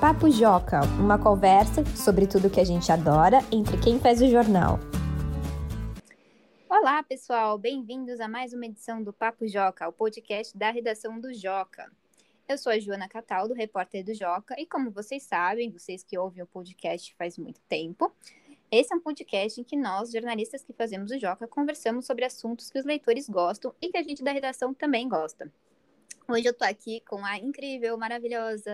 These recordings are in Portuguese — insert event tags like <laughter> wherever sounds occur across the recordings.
Papo Joca, uma conversa sobre tudo que a gente adora entre quem faz o jornal. Olá, pessoal, bem-vindos a mais uma edição do Papo Joca, o podcast da redação do Joca. Eu sou a Joana Cataldo, repórter do Joca, e como vocês sabem, vocês que ouvem o podcast faz muito tempo, esse é um podcast em que nós, jornalistas que fazemos o Joca, conversamos sobre assuntos que os leitores gostam e que a gente da redação também gosta. Hoje eu tô aqui com a incrível, maravilhosa,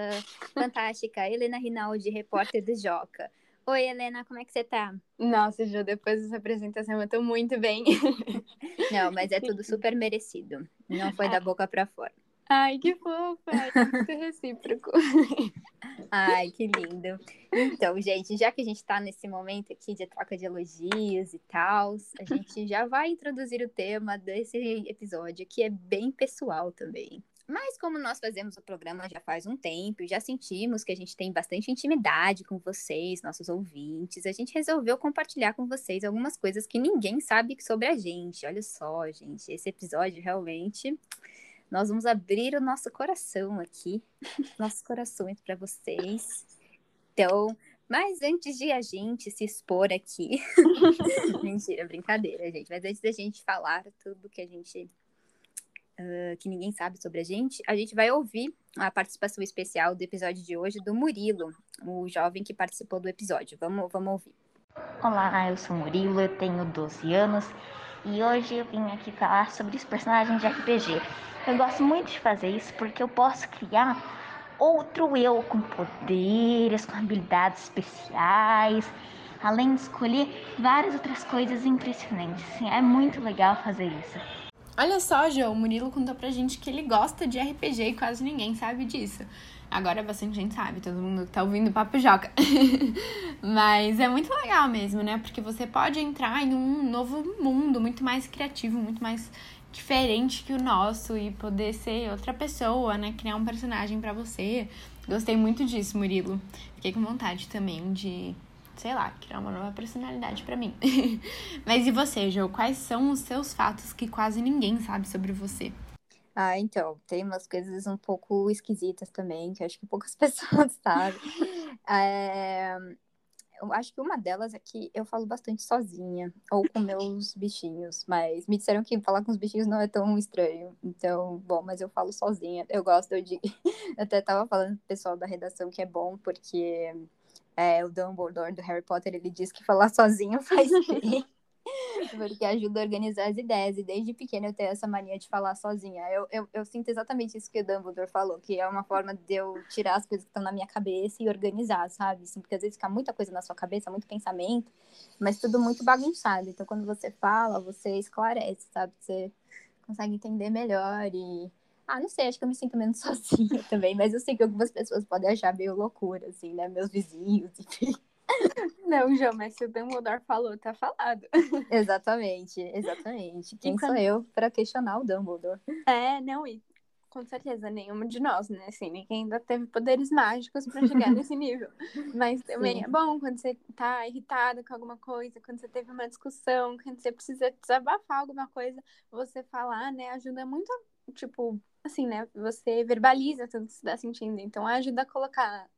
fantástica Helena Rinaldi, repórter do Joca. Oi, Helena, como é que você tá? Nossa, Ju, depois dessa apresentação eu tô muito bem. <laughs> Não, mas é tudo super merecido. Não foi da boca para fora. Ai, que fofa! É muito recíproco. <laughs> Ai, que lindo. Então, gente, já que a gente está nesse momento aqui de troca de elogios e tal, a gente já vai introduzir o tema desse episódio, que é bem pessoal também. Mas como nós fazemos o programa já faz um tempo e já sentimos que a gente tem bastante intimidade com vocês, nossos ouvintes, a gente resolveu compartilhar com vocês algumas coisas que ninguém sabe sobre a gente. Olha só, gente, esse episódio realmente nós vamos abrir o nosso coração aqui, <laughs> nossos corações para vocês. Então, mas antes de a gente se expor aqui, <laughs> mentira, brincadeira, gente. Mas antes da gente falar tudo que a gente uh, que ninguém sabe sobre a gente, a gente vai ouvir a participação especial do episódio de hoje do Murilo, o jovem que participou do episódio. Vamos, vamos ouvir. Olá, eu sou Murilo, eu tenho 12 anos e hoje eu vim aqui falar sobre os personagens de RPG. Eu gosto muito de fazer isso porque eu posso criar outro eu com poderes, com habilidades especiais, além de escolher várias outras coisas impressionantes. É muito legal fazer isso. Olha só, João, o Murilo contou pra gente que ele gosta de RPG e quase ninguém sabe disso. Agora bastante gente sabe, todo mundo que tá ouvindo o Papo Joca. <laughs> Mas é muito legal mesmo, né? Porque você pode entrar em um novo mundo muito mais criativo, muito mais diferente que o nosso e poder ser outra pessoa, né? Criar um personagem para você. Gostei muito disso, Murilo. Fiquei com vontade também de sei lá, criar uma nova personalidade para mim. <laughs> Mas e você, Jo? Quais são os seus fatos que quase ninguém sabe sobre você? Ah, então, tem umas coisas um pouco esquisitas também, que acho que poucas <laughs> pessoas sabem. É, eu acho que uma delas é que eu falo bastante sozinha, ou com meus bichinhos, mas me disseram que falar com os bichinhos não é tão estranho. Então, bom, mas eu falo sozinha. Eu gosto de. <laughs> Eu até tava falando pro pessoal da redação que é bom, porque é, o Dumbledore do Harry Potter, ele diz que falar sozinho <laughs> faz bem. <laughs> porque ajuda a organizar as ideias. E desde pequena eu tenho essa mania de falar sozinha. Eu, eu, eu, sinto exatamente isso que o Dumbledore falou, que é uma forma de eu tirar as coisas que estão na minha cabeça e organizar, sabe? Assim, porque às vezes fica muita coisa na sua cabeça, muito pensamento, mas tudo muito bagunçado. Então quando você fala, você esclarece, sabe? Você consegue entender melhor e ah, não sei, acho que eu me sinto menos <laughs> sozinha também, mas eu sei que algumas pessoas podem achar meio loucura, assim, né? Meus vizinhos, <laughs> enfim. Não, João, mas se o Dumbledore falou, tá falado. Exatamente, exatamente. Quem quando... sou eu para questionar o Dumbledore? É, não, e com certeza nenhuma de nós, né? Assim, ninguém ainda teve poderes mágicos para chegar <laughs> nesse nível. Mas também Sim. é bom quando você tá irritado com alguma coisa, quando você teve uma discussão, quando você precisa desabafar alguma coisa, você falar, né? Ajuda muito, tipo, assim, né? Você verbaliza tudo que você está sentindo. Então ajuda a colocar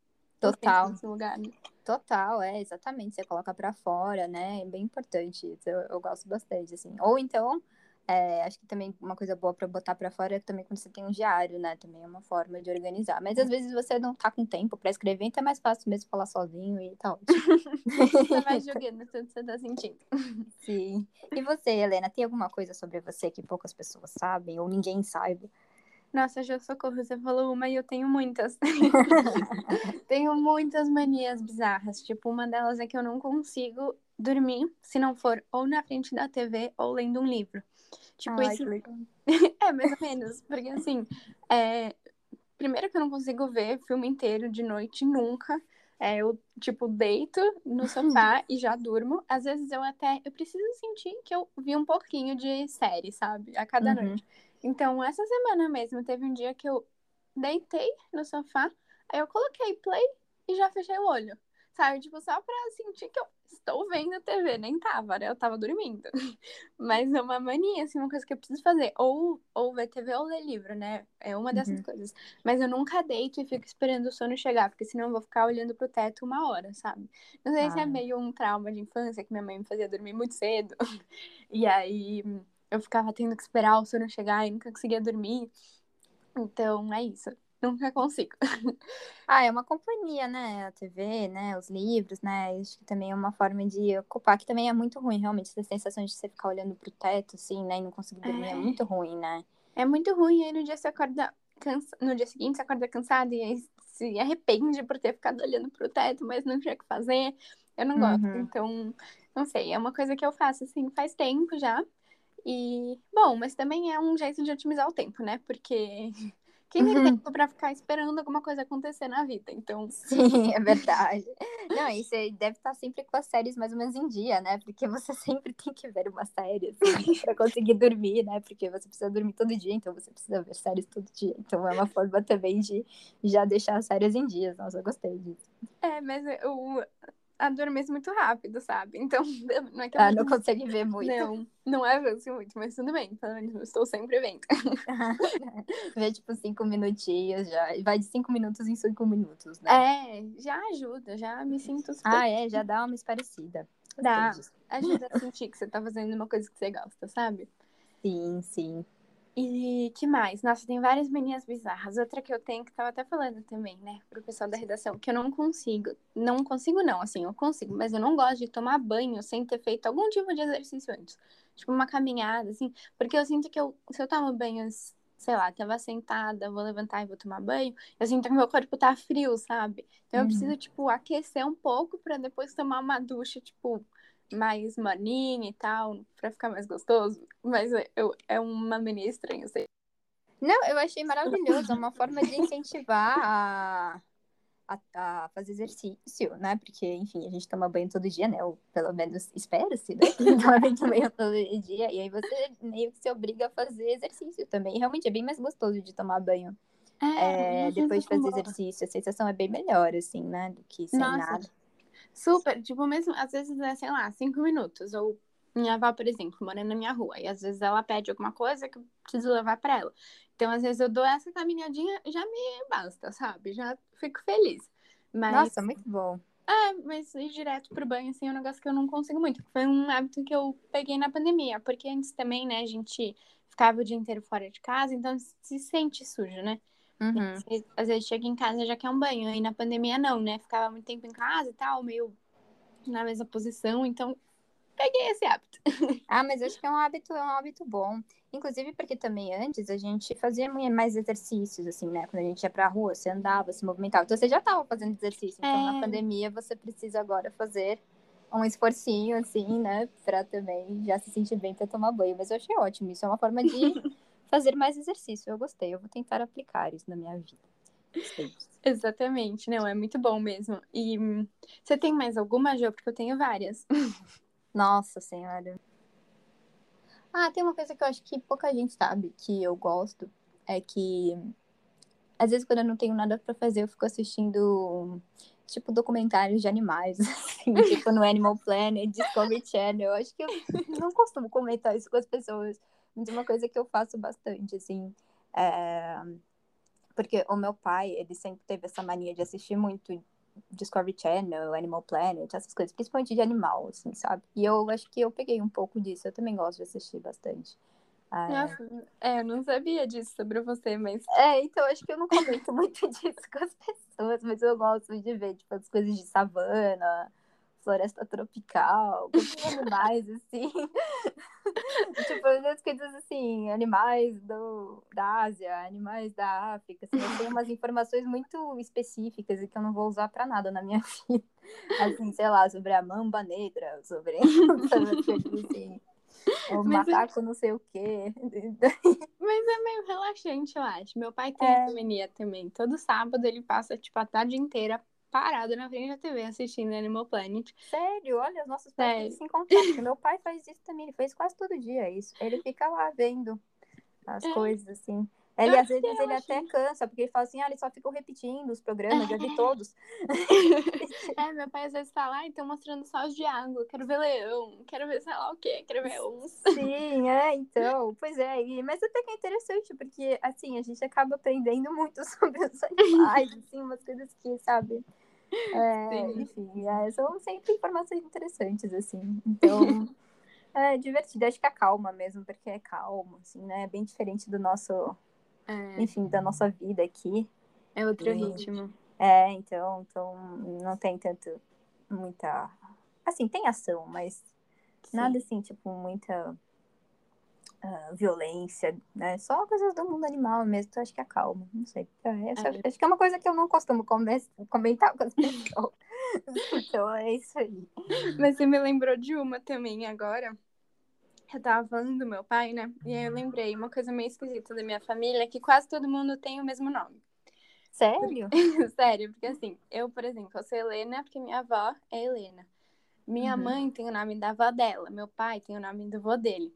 total nesse lugar. Né? Total, é, exatamente. Você coloca para fora, né? É bem importante. Isso eu, eu gosto bastante, assim. Ou então, é, acho que também uma coisa boa para botar para fora é também quando você tem um diário, né? Também é uma forma de organizar. Mas às vezes você não tá com tempo para escrever, então é mais fácil mesmo falar sozinho e tal. você vai jogando tudo que você tá sentindo. Sim. E você, Helena, tem alguma coisa sobre você que poucas pessoas sabem ou ninguém saiba? Nossa, já socorro, você falou uma e eu tenho muitas. <laughs> tenho muitas manias bizarras. Tipo, uma delas é que eu não consigo dormir se não for ou na frente da TV ou lendo um livro. Tipo, Ai, isso. <laughs> é, mais ou menos. Porque assim, é... primeiro que eu não consigo ver filme inteiro de noite nunca. É, eu, tipo, deito no sofá <laughs> e já durmo. Às vezes eu até. Eu preciso sentir que eu vi um pouquinho de série, sabe? A cada uhum. noite. Então, essa semana mesmo, teve um dia que eu deitei no sofá, aí eu coloquei play e já fechei o olho. sabe? Tipo, só pra sentir que eu estou vendo TV. Nem tava, né? Eu tava dormindo. <laughs> Mas é uma mania, assim, uma coisa que eu preciso fazer. Ou, ou ver TV ou ler livro, né? É uma dessas uhum. coisas. Mas eu nunca deito e fico esperando o sono chegar, porque senão eu vou ficar olhando pro teto uma hora, sabe? Não sei ah. se é meio um trauma de infância que minha mãe me fazia dormir muito cedo. <laughs> E aí eu ficava tendo que esperar o sono chegar e nunca conseguia dormir. Então é isso. Nunca consigo. <laughs> Ah, é uma companhia, né? A TV, né? Os livros, né? Acho que também é uma forma de ocupar, que também é muito ruim, realmente. Essa sensação de você ficar olhando pro teto, assim, né? E não conseguir dormir é, é muito ruim, né? É muito ruim. E aí no dia você acorda cansa... no dia seguinte você acorda cansado e aí se arrepende por ter ficado olhando pro teto, mas não tinha o que fazer. Eu não gosto. Uhum. Então, não sei, é uma coisa que eu faço, assim, faz tempo já. E, bom, mas também é um jeito de otimizar o tempo, né? Porque <laughs> quem tem uhum. tempo pra ficar esperando alguma coisa acontecer na vida? Então. <laughs> <laughs> Sim, é verdade. Não, e você deve estar sempre com as séries mais ou menos em dia, né? Porque você sempre tem que ver uma série, assim, pra conseguir dormir, né? Porque você precisa dormir todo dia, então você precisa ver séries todo dia. Então é uma forma também de já deixar as séries em dias. Nossa, eu gostei disso. É, mas o, adormeço muito rápido, sabe? Então, <laughs> não é que Ah, não consegue ver muito. Não, não é avanço muito, mas tudo bem. Pelo menos eu estou sempre vendo. <laughs> Vê, tipo, cinco minutinhos já. Vai de cinco minutos em cinco minutos, né? É, já ajuda, já me sinto super... Ah, é, já dá uma esparecida. Dá, ajuda a <laughs> sentir que você tá fazendo uma coisa que você gosta, sabe? Sim, sim. E que mais? Nossa, tem várias manias bizarras. Outra que eu tenho, que tava até falando também, né, pro pessoal da redação, que eu não consigo. Não consigo, não, assim, eu consigo, mas eu não gosto de tomar banho sem ter feito algum tipo de exercício antes. Tipo, uma caminhada, assim, porque eu sinto que eu, se eu tomo banho, sei lá, tava sentada, vou levantar e vou tomar banho, eu sinto que meu corpo tá frio, sabe? Então eu uhum. preciso, tipo, aquecer um pouco para depois tomar uma ducha, tipo, mais maninha e tal, pra ficar mais gostoso. Mas eu, é uma mania estranha, eu sei. Não, eu achei maravilhoso. É uma forma de incentivar a, a, a, fazer exercício, né? Porque, enfim, a gente toma banho todo dia, né? Ou pelo menos espera-se, né? <laughs> Toma banho todo dia. E aí você meio que se obriga a fazer exercício também. Realmente é bem mais gostoso de tomar banho. É, é, depois de fazer exercício, a sensação é bem melhor, assim, né? Do que sem Nossa. nada. Super, tipo, mesmo, às vezes é, sei lá, cinco minutos. Ou minha avó, por exemplo, mora na minha rua. E às vezes ela pede alguma coisa que eu preciso levar pra ela. Então, às vezes eu dou essa caminhadinha, já me basta, sabe? Já fico feliz. Mas... Nossa, muito bom. É, mas ir direto pro banho, assim, é um negócio que eu não consigo muito. Foi um hábito que eu peguei na pandemia. Porque antes também, né, a gente ficava o dia inteiro fora de casa, então se sente sujo, né? Uhum. Você, às vezes chega em casa já quer um banho, e na pandemia não, né? Ficava muito tempo em casa e tal, meio na mesma posição, então peguei esse hábito. <laughs> Ah, mas acho que é um hábito, é um hábito bom. Inclusive porque também antes a gente fazia mais exercícios, assim, né? Quando a gente ia pra rua, você andava, se movimentava. Então você já estava fazendo exercício. Então é... na pandemia você precisa agora fazer um esforcinho, assim, né? Pra também já se sentir bem pra tomar banho. Mas eu achei ótimo. Isso é uma forma de <laughs> fazer mais exercício. Eu gostei, eu vou tentar aplicar isso na minha vida. Exatamente, não, é muito bom mesmo. E hum, você tem mais alguma, Jo? Porque eu tenho várias. Nossa Senhora. Ah, tem uma coisa que eu acho que pouca gente sabe, que eu gosto, é que às vezes quando eu não tenho nada para fazer, eu fico assistindo tipo documentários de animais, <laughs> assim, tipo no Animal Planet, Discovery Channel. Eu acho que eu não costumo comentar isso com as pessoas. Mas uma coisa que eu faço bastante, assim. É... Porque o meu pai, ele sempre teve essa mania de assistir muito Discovery Channel, Animal Planet, essas coisas, principalmente de animal, assim, sabe? E eu acho que eu peguei um pouco disso, eu também gosto de assistir bastante. É... Nossa, é, eu não sabia disso sobre você, mas. É, então acho que eu não comento <laughs> muito disso com as pessoas, mas eu gosto de ver, tipo, as coisas de savana, floresta tropical, com animais, assim. <laughs> tipo, as coisas assim, animais do, da Ásia, animais da África, assim, eu tenho umas informações muito específicas e que eu não vou usar para nada na minha <laughs> vida. Assim, sei lá, sobre a mamba negra, sobre, <laughs> assim. O Mas macaco é... não sei o quê. Mas é meio relaxante, eu acho. Meu pai tem é... também. Todo sábado ele passa, tipo, a tarde inteira parado na frente da TV assistindo Animal Planet. Sério? Olha, os nossos pais se encontram. <laughs> Meu pai faz isso também, ele faz quase todo dia isso. Ele fica lá vendo as é. coisas, assim. É, Eu e às vezes ele até cansa, porque ele fala assim, ah, eles só ficam repetindo os programas, já vi <laughs> todos. É, meu pai às vezes fala, ai, estão mostrando sós de água, quero ver leão, quero ver sei lá o quê, quero ver uns. Sim, é, então, pois é, e, mas até que é interessante, porque, assim, a gente acaba aprendendo muito <laughs> sobre os animais, assim, umas coisas que, sabe, é, Sim. enfim, é, são sempre informações interessantes, assim, então, <laughs> é divertido, acho que acalma mesmo, porque é calmo, assim, né, é bem diferente do nosso, É, enfim, da nossa vida aqui, é outro Sim. ritmo. é, então, então, não tem tanto, muita, assim, tem ação, mas Nada assim, tipo, muita ah, violência, né? Só coisas do mundo animal mesmo, então acho que acalma, não sei. É, essa- É. Acho que é uma coisa que eu não costumo come- comentar com as <laughs> pessoas. então é isso aí. Mas você me lembrou de uma também agora. Eu tava falando do meu pai, né? E aí eu lembrei uma coisa meio esquisita da minha família, é que quase todo mundo tem o mesmo nome. Sério? <laughs> Sério, porque assim, eu, por exemplo, eu sou Helena porque minha avó é Helena. Minha Uhum. mãe tem o nome da avó dela, meu pai tem o nome do vô dele.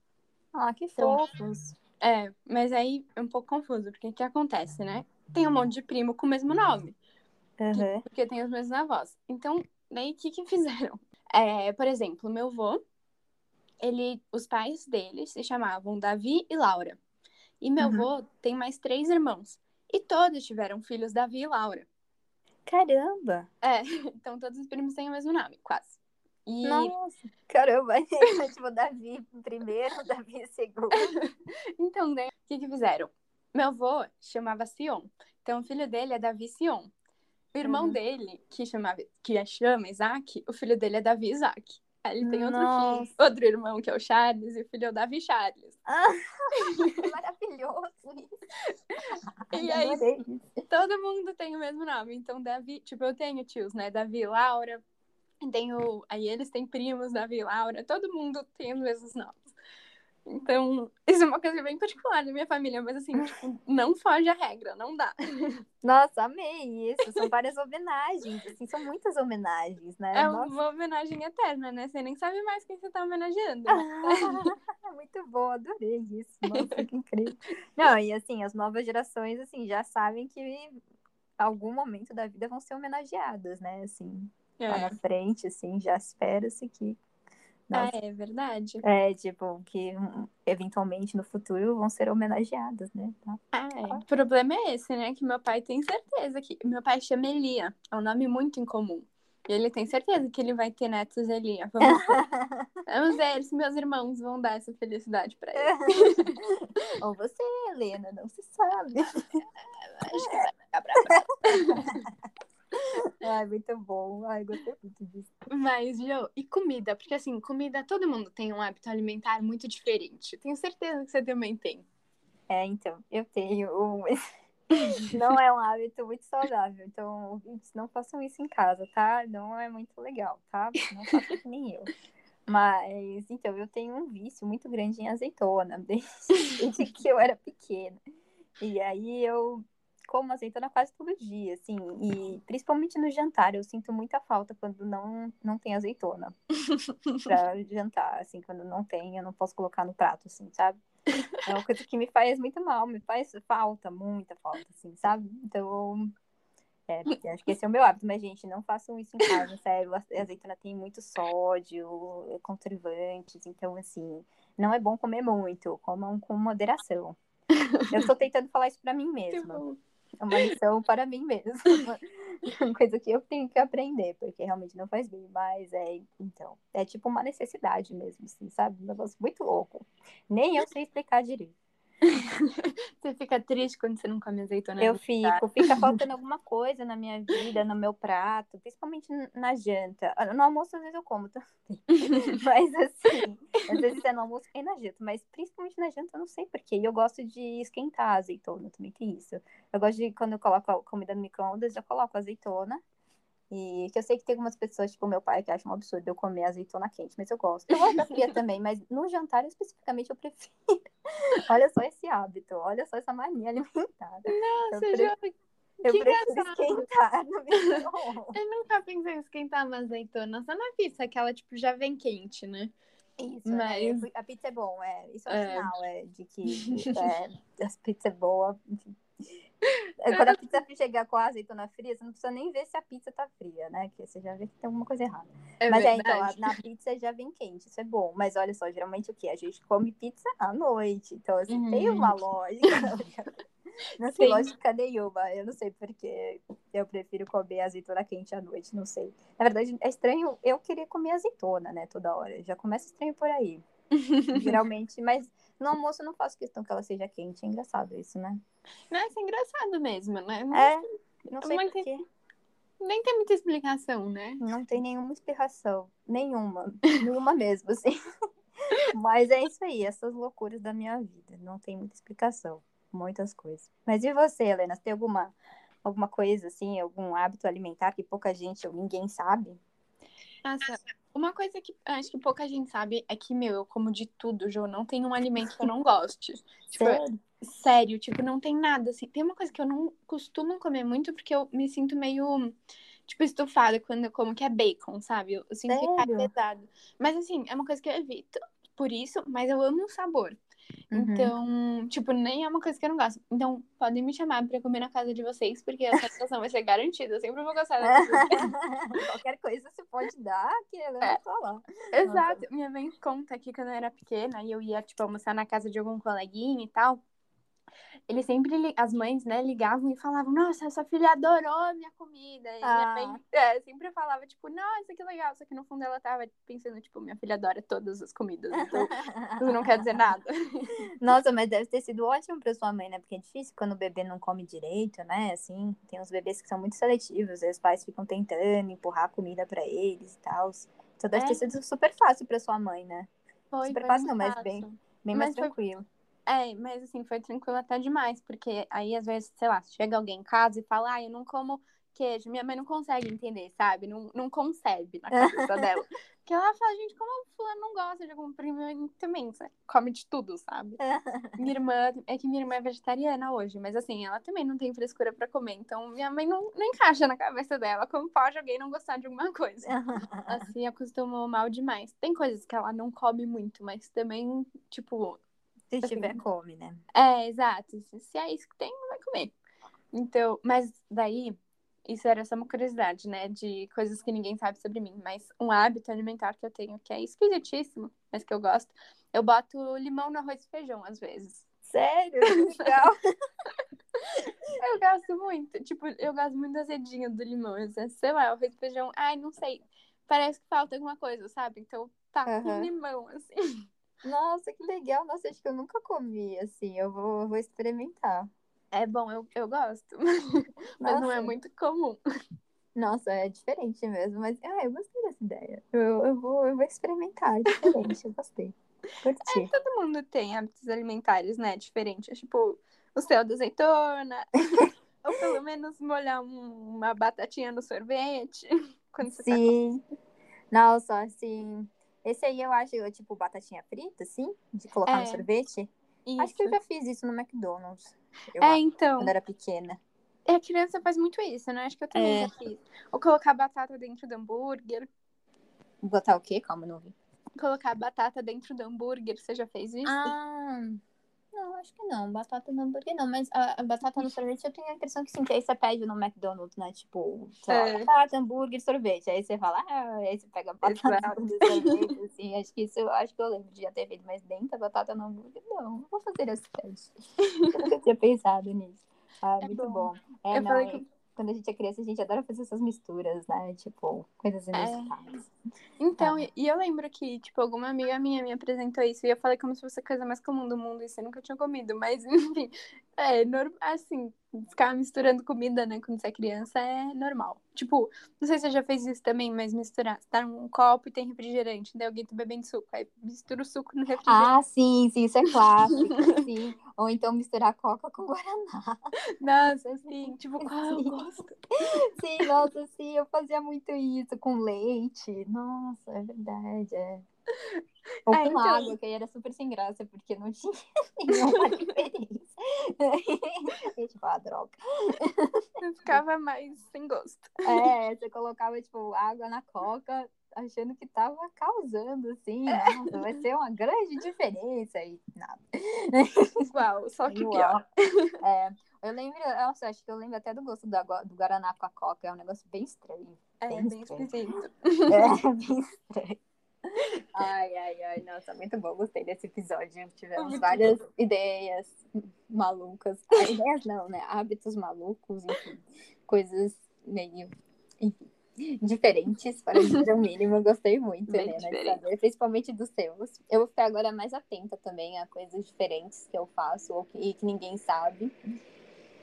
Ah, que Então, fofos. É, mas aí é um pouco confuso, porque o que acontece, né? Tem um monte de primo com o mesmo nome, Uhum. porque tem os mesmos avós. Então, daí o que que <laughs> fizeram? É, por exemplo, meu vô, ele, os pais dele se chamavam Davi e Laura. E meu Uhum. vô tem mais três irmãos. E todos tiveram filhos Davi e Laura. Caramba! É, <laughs> então todos os primos têm o mesmo nome, quase. E Nossa! Caramba! <laughs> tipo, Davi primeiro, <laughs> Davi segundo. <laughs> então, daí, o que que fizeram? Meu avô chamava Sion. Então, o filho dele é Davi Sion. O irmão Uhum. dele, que, chamava, que chama Isaac, o filho dele é Davi Isaac. Aí ele tem outro Nossa. filho, outro irmão, que é o Charles, e o filho é o Davi Charles. Maravilhoso isso. E aí, todo mundo tem o mesmo nome. Então, Davi, tipo, eu tenho tios, né? Davi Laura. Tenho, aí eles têm primos, Davi e Laura. Todo mundo tem os mesmos nomes. Então, isso é uma coisa bem particular da minha família, mas assim, tipo, não foge à regra, não dá. <laughs> Nossa, amei isso. São várias homenagens, assim, são muitas homenagens, né? É Nossa. uma homenagem eterna, né? Você nem sabe mais quem você tá homenageando. <laughs> Muito bom, adorei isso. Nossa, que incrível. Não, e assim, as novas gerações, assim, já sabem que algum momento da vida vão ser homenageadas, né? Assim, lá na É, frente, assim, já espera-se que. Nossa, é verdade. é, tipo, que eventualmente no futuro vão ser homenageadas, né? Tá. É, o problema é esse, né? Que meu pai tem certeza que. Meu pai chama Elia. É um nome muito incomum. E ele tem certeza que ele vai ter netos Elia. Vamos ver. <laughs> Vamos ver se meus irmãos vão dar essa felicidade pra ele. <laughs> Ou você, Helena, não se sabe. <laughs> Acho que vai ficar pra. Ai, muito bom. Ai, gostei muito disso. Mas, Jo, e comida? Porque assim, comida, todo mundo tem um hábito alimentar muito diferente. Tenho certeza que você também tem. É, então, eu tenho um... <laughs> Não é um hábito muito saudável, então, não façam isso em casa, tá? Não é muito legal, tá? Não façam que nem eu. Mas, então, eu tenho um vício muito grande em azeitona, desde, <laughs> desde que eu era pequena. E aí eu como azeitona quase todo dia, assim, e principalmente no jantar, eu sinto muita falta quando não, não tem azeitona <laughs> pra jantar, assim, quando não tem, eu não posso colocar no prato, assim, sabe? É uma coisa que me faz muito mal, me faz falta, muita falta, assim, sabe? Então, é, acho que esse é o meu hábito, mas, gente, não façam isso em casa, sério. A azeitona tem muito sódio, conservantes, então, assim, não é bom comer muito, comam com moderação. Eu estou tentando falar isso pra mim mesma. É uma lição para mim mesma. <laughs> Uma coisa que eu tenho que aprender, porque realmente não faz bem, mas é, então, é tipo uma necessidade mesmo, assim, sabe? Um negócio muito louco. Nem eu sei explicar direito. Você fica triste quando você não come azeitona? Eu fico, fica faltando alguma coisa na minha vida, no meu prato, principalmente na janta. Ah, No almoço, às vezes eu como também. <laughs> Mas assim, às vezes é no almoço e na janta, mas principalmente na janta eu não sei porquê. E eu gosto de esquentar a azeitona, também tem isso. Eu gosto de, quando eu coloco a comida no micro-ondas, eu coloco azeitona. E que eu sei que tem algumas pessoas, tipo meu pai, que acham um absurdo eu comer azeitona quente, mas eu gosto. Eu gosto da fria <laughs> também, mas no jantar especificamente eu prefiro. Olha só esse hábito, olha só essa mania alimentar. Nossa, eu, pre- eu que prefiro engraçado. esquentar no eu nunca pensei em esquentar uma azeitona. Só na pizza, que ela, tipo, já vem quente, né? Isso, Mas- é, a pizza é bom, é. Isso é o É. sinal, é, de que <laughs> é, a pizza é boa. É, <laughs> Quando a pizza chegar com a azeitona fria, você não precisa nem ver se a pizza tá fria, né? Que você já vê que tem alguma coisa errada. Mas é, então, na pizza já vem quente, isso é bom. Mas olha só, geralmente o que? A gente come pizza à noite. Então, assim, Uhum. tem uma lógica. <laughs> Não tem Sim. lógica nenhuma. Eu não sei porque eu prefiro comer azeitona quente à noite, não sei. Na verdade, é estranho eu querer comer azeitona, né, toda hora. Já começa estranho por aí. <laughs> Geralmente, mas no almoço eu não faço questão que ela seja quente. É engraçado isso, né? Não, isso é engraçado mesmo, né? Não- É, não sei Mas porquê. Nem tem muita explicação, né? Não tem nenhuma explicação. Nenhuma. nenhuma mesmo, assim. <laughs> Mas é isso aí, essas loucuras da minha vida. Não tem muita explicação. Muitas coisas. Mas e você, Helena? Você tem alguma, alguma coisa, assim, algum hábito alimentar que pouca gente ou ninguém sabe? Nossa, uma coisa que acho que pouca gente sabe é que, meu, eu como de tudo, Jô. Não tem um alimento que eu não goste. <laughs> Tipo, Sério? sério, tipo, não tem nada, assim. Tem uma coisa que eu não costumo comer muito porque eu me sinto meio, tipo, estufada quando eu como, que é bacon, sabe? Eu, eu sinto que cai Sério? pesado. Mas, assim, é uma coisa que eu evito por isso, mas eu amo o sabor. Uhum. Então, tipo, nem é uma coisa que eu não gosto. Então, podem me chamar pra comer na casa de vocês, porque a satisfação vai ser garantida. Eu sempre vou gostar. <laughs> Qualquer coisa você pode dar, que a Helena É. tá lá. Exato. Minha mãe conta que quando eu era pequena e eu ia, tipo, almoçar na casa de algum coleguinha e tal, eles sempre, as mães, né, ligavam e falavam, nossa, essa filha adorou minha comida. E Ah. minha mãe é, sempre falava, tipo, nossa, que legal. Só que no fundo ela tava pensando, tipo, minha filha adora todas as comidas. Então, isso não quer dizer nada. Nossa, mas deve ter sido ótimo pra sua mãe, né? Porque é difícil quando o bebê não come direito, né? Assim, tem uns bebês que são muito seletivos, aí os pais ficam tentando empurrar comida pra eles e tal. Então deve É. ter sido super fácil pra sua mãe, né? Foi, Super foi fácil, não, mas bem- Bem Mas mais foi- tranquilo. É, mas assim, foi tranquilo até demais, porque aí às vezes, sei lá, chega alguém em casa e fala, ah, eu não como queijo. Minha mãe não consegue entender, sabe? Não, não concebe na <laughs> cabeça dela. Porque ela fala, gente, como o fulano não gosta de algum primo também, sabe? come de tudo, sabe? <laughs> Minha irmã, é que minha irmã é vegetariana hoje, mas assim, ela também não tem frescura pra comer. Então, minha mãe não, não encaixa na cabeça dela como pode alguém não gostar de alguma coisa. Se <laughs> acostumou mal demais. Tem coisas que ela não come muito, mas também, tipo, Se Assim. tiver, come, né? é, exato. Se é isso que tem, vai comer. Então, mas daí, isso era só uma curiosidade, né? De coisas que ninguém sabe sobre mim. Mas um hábito alimentar que eu tenho, que é esquisitíssimo, mas que eu gosto, eu boto limão no arroz e feijão, às vezes. Sério? Legal. <laughs> Eu gosto muito. Tipo, eu gosto muito do azedinho do limão. Sei lá, arroz e feijão. Ai, não sei. Parece que falta alguma coisa, sabe? Então tá com Aham. limão, assim. Nossa, que legal. Nossa, acho que eu nunca comi assim. Eu vou, eu vou experimentar. É bom, eu, eu gosto. <laughs> Mas não é muito comum. Nossa, é diferente mesmo, mas ah, eu gostei dessa ideia. Eu, eu, vou, eu vou experimentar, é diferente, eu gostei. Curti. Todo mundo tem hábitos alimentares, né? Diferentes. Tipo, o céu da azeitona. <laughs> Ou pelo menos molhar um- uma batatinha no sorvete. <laughs> Quando você tá Sim. Nossa, assim. Esse aí eu acho, tipo, batatinha frita, assim, de colocar É. no sorvete. com Acho que eu isso. já fiz isso no McDonald's. Eu É, então. quando era pequena. A criança faz muito isso, né? Acho que eu também É. já fiz. Ou colocar batata dentro do hambúrguer. Botar o quê? Calma, não vi. Colocar batata dentro do hambúrguer. Você já fez isso? Ah, não, acho que não. Batata no hambúrguer não, mas a, a batata no sorvete eu tenho a impressão que sim, que aí você pede no McDonald's, né? Tipo, sei lá, É. batata, hambúrguer, sorvete. Aí você fala, ah, aí você pega batata Exato. no sorvete, assim. Acho que isso acho que eu lembro de já ter feito, mas dentro da batata no hambúrguer, não, não vou fazer esse teste. Eu nunca tinha <laughs> pensado nisso. Ah, É muito bom. bom. É, Eu não, falei é- que- quando a gente é criança, a gente adora fazer essas misturas, né? Tipo, coisas inusitadas. Então, Ah. e- e eu lembro que, tipo, alguma amiga minha me apresentou isso e eu falei como se fosse a coisa mais comum do mundo e você nunca tinha comido, mas <laughs> enfim, é normal, assim, ficar misturando comida, né, quando você é criança é normal. Tipo, não sei se você já fez isso também, mas misturar, tá num copo e tem refrigerante, daí alguém tá bebendo suco, aí mistura o suco no refrigerante. Ah, sim, sim, isso é clássico, sim. Ou então misturar coca com guaraná. Nossa, assim, tipo, qual Sim. gosto? Sim, nossa, sim, eu fazia muito isso com leite. Nossa, é verdade, é. Ou É, com então- água, que aí era super sem graça, porque não <laughs> tinha nenhuma diferença. É <laughs> tipo, ah, droga. ficava mais sem gosto. É, você colocava, tipo, água na coca, achando que tava causando, assim, nossa, vai ser uma grande diferença e nada. Igual, só que Igual. pior. É, eu lembro, nossa, acho que eu lembro até do gosto do, do Guaraná com a coca, é um negócio bem estranho. É Bem bem estranho. esquisito. É, <laughs> bem estranho. Ai, ai, ai, nossa, muito bom, gostei desse episódio. Tivemos Muito várias ideias malucas. <laughs> Ah, ideias não, né? Hábitos malucos, enfim, coisas meio, enfim, diferentes, para dizer o <laughs> mínimo. Gostei muito, Bem Helena, de saber, principalmente dos seus. Eu vou ficar agora mais atenta também a coisas diferentes que eu faço ou que, e que ninguém sabe,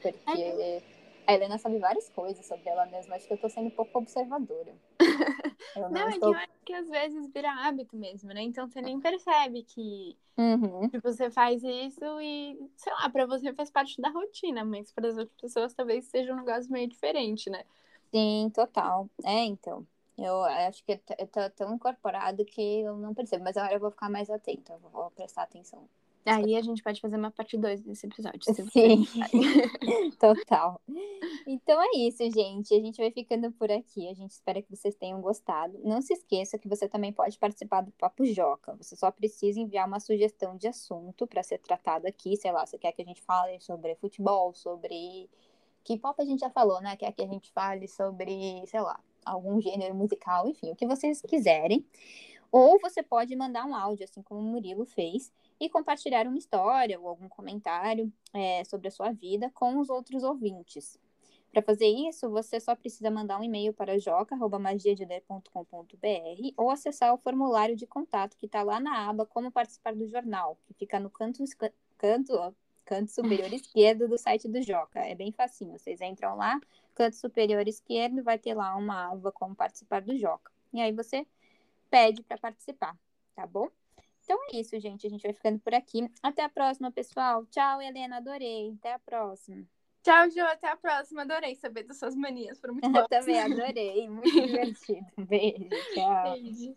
porque a Helena sabe várias coisas sobre ela mesma. Acho que eu tô sendo um pouco observadora. <laughs> Eu não, Não, é que estou eu acho que às vezes vira hábito mesmo, né? Então você nem percebe que Uhum. você faz isso e, sei lá, pra você faz parte da rotina, mas para as outras pessoas talvez seja um negócio meio diferente, né? Sim, total. É, então. Eu acho que tá- tá tão incorporado que eu não percebo, mas agora eu vou ficar mais atenta, eu vou prestar atenção. Aí a gente pode fazer uma parte 2 desse episódio. Sim, <laughs> total. Então é isso, gente. A gente vai ficando por aqui. A gente espera que vocês tenham gostado. Não se esqueça que você também pode participar do Papo Joca. Você só precisa enviar uma sugestão de assunto para ser tratado aqui. Sei lá, você quer que a gente fale sobre futebol, sobre. Que pop a gente já falou, né? Quer que a gente fale sobre, sei lá, algum gênero musical, enfim, o que vocês quiserem. Ou você pode mandar um áudio, assim como o Murilo fez, e compartilhar uma história ou algum comentário é, sobre a sua vida com os outros ouvintes. Para fazer isso, você só precisa mandar um e-mail para joca.magiadeler.com.br ou acessar o formulário de contato que está lá na aba Como Participar do Jornal, que fica no canto, canto, ó, canto superior <laughs> esquerdo do site do Joca. É bem facinho. Vocês entram lá, canto superior esquerdo, vai ter lá uma aba Como Participar do Joca. E aí você pede para participar, tá bom? Então é isso, gente. A gente vai ficando por aqui. Até a próxima, pessoal. Tchau, Helena. Adorei. Até a próxima. Tchau, Jo. Até a próxima. Adorei saber das suas manias. Foram muito <laughs> boas. Também adorei. Muito <laughs> divertido. Beijo. Tchau. Beijo.